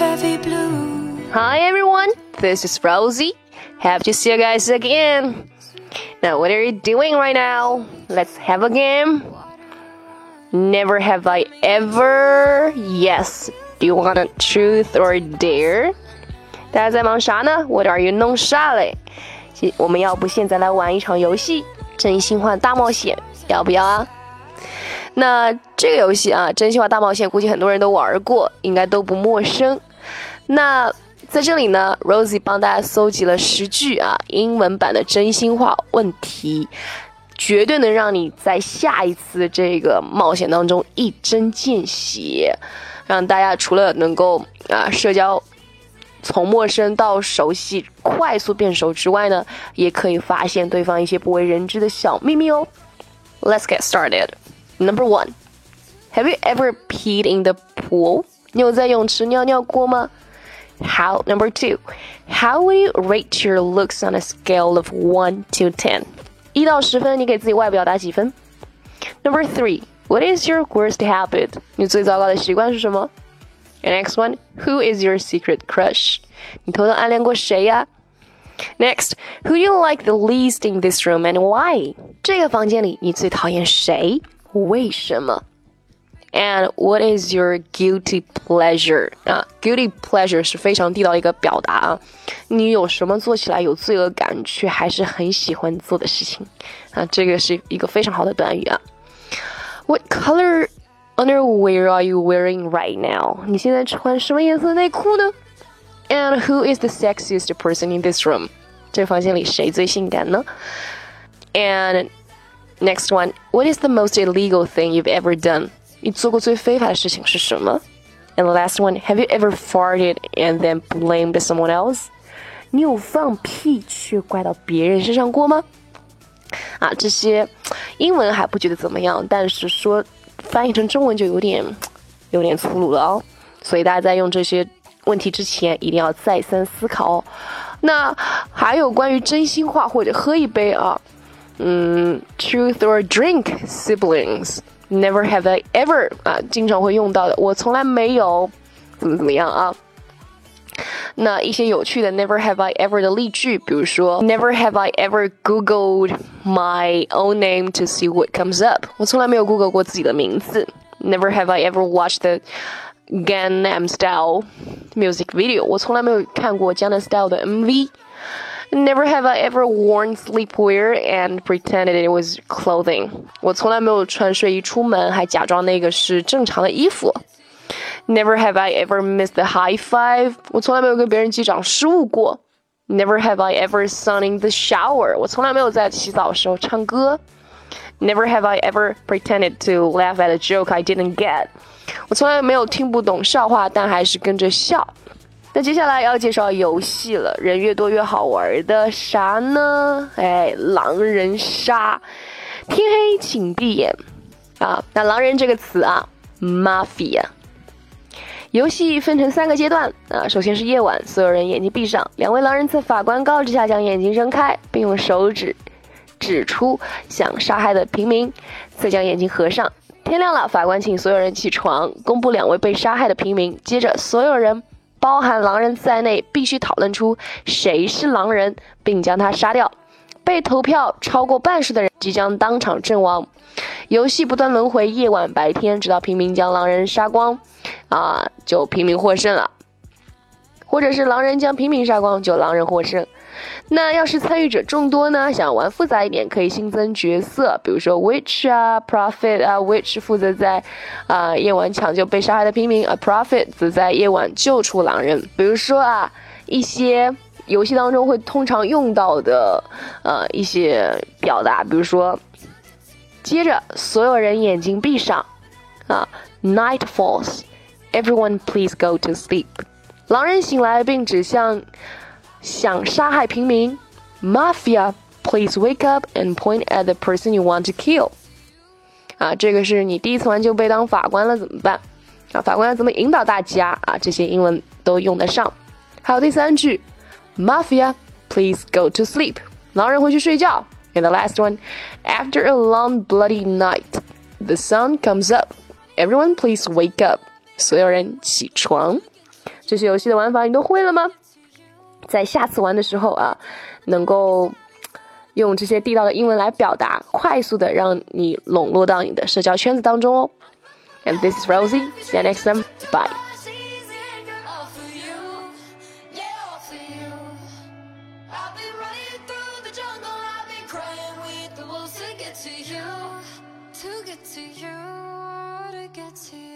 heavy blue. Hi everyone, this is Rosie. Happy to see you guys again. Now, what are you doing right now? Let's have a game. Never have I ever. Yes. Do you want a truth or dare? 大家在忙啥呢？What are you 弄啥嘞？我们要不现在来玩一场游戏，真心话大冒险，要不要啊？那这个游戏啊，真心话大冒险，估计很多人都玩过，应该都不陌生。 那在这里呢，Rosie 帮大家搜集了十句啊英文版的真心话问题，绝对能让你在下一次这个冒险当中一针见血，让大家除了能够啊社交从陌生到熟悉快速变熟之外呢，也可以发现对方一些不为人知的小秘密哦。Let's get started. Number one, have you ever peed in the pool? 你有在泳池尿尿过吗？How number two, how would you rate your looks on a scale of one to ten? 一到十分，你给自己外表打几分？Number three, what is your worst habit? 你最糟糕的习惯是什么？And next one, who is your secret crush? 你偷偷暗恋过谁呀？Next, who do you like the least in this room and why? 这个房间里你最讨厌谁？为什么 ？And what is your guilty pleasure 啊？Guilty pleasure 是非常地道的一个表达啊。你有什么做起来有罪恶感，却还是很喜欢做的事情啊？这个是一个非常好的短语啊。What color underwear are you wearing right now？你现在穿什么颜色内裤呢？And who is the sexiest person in this room？这房间里谁最性感呢？And Next one, what is the most illegal thing you've ever done? 你做过最非法的事情是什么？And the last one, have you ever farted and then blamed someone else? 你有放屁却怪到别人身上过吗？啊，这些英文还不觉得怎么样，但是说翻译成中文就有点有点粗鲁了哦。所以大家在用这些问题之前，一定要再三思考哦。那还有关于真心话或者喝一杯啊。嗯，truth or drink siblings never have I ever 啊，经常会用到的，我从来没有怎么怎么样啊。那一些有趣的 never have I ever 的例句，比如说 never have I ever googled my own name to see what comes up，我从来没有 Google 过自己的名字。Never have I ever watched the Gangnam Style music video，我从来没有看过 Gangnam Style 的 MV。 Never have I ever worn sleepwear and pretended it was clothing. 我从来没有穿睡衣出门，还假装那个是正常的衣服。Never have I ever missed the high five. 我从来没有跟别人击掌失误过。Never have I ever sung in the shower. 我从来没有在洗澡的时候唱歌。Never have I ever pretended to laugh at a joke I didn't get. 我从来没有听不懂笑话，但还是跟着笑。 那接下来要介绍游戏了，人越多越好玩的啥呢？哎，狼人杀，天黑请闭眼啊！那狼人这个词啊，mafia。游戏分成三个阶段啊，首先是夜晚，所有人眼睛闭上，两位狼人在法官告知下将眼睛睁开，并用手指指出想杀害的平民，再将眼睛合上。天亮了，法官请所有人起床，公布两位被杀害的平民，接着所有人。包含狼人在内，必须讨论出谁是狼人，并将他杀掉。被投票超过半数的人即将当场阵亡。游戏不断轮回，夜晚、白天，直到平民将狼人杀光，啊，就平民获胜了。或者是狼人将平民杀光，就狼人获胜。那要是参与者众多呢？想玩复杂一点，可以新增角色，比如说 witch 啊，prophet 啊，witch 负责在啊夜晚抢救被杀害的平民，a prophet 则在夜晚救出狼人。比如说啊，一些游戏当中会通常用到的呃一些表达，比如说，接着所有人眼睛闭上，啊，night falls，everyone please go to sleep。狼人醒来并指向。想杀害平民，Mafia, please wake up and point at the person you want to kill。啊，这个是你第一次玩就被当法官了怎么办？啊，法官要怎么引导大家啊？这些英文都用得上。还有第三句，Mafia, please go to sleep。狼人回去睡觉。And the last one, after a long bloody night, the sun comes up. Everyone please wake up. 所有人起床。 这些游戏的玩法你都会了吗？ 在下次玩的时候啊，能够用这些地道的英文来表达，快速的让你笼络到你的社交圈子当中哦。And this is Rosie. See you next time. Bye. to you, to get to you, to get to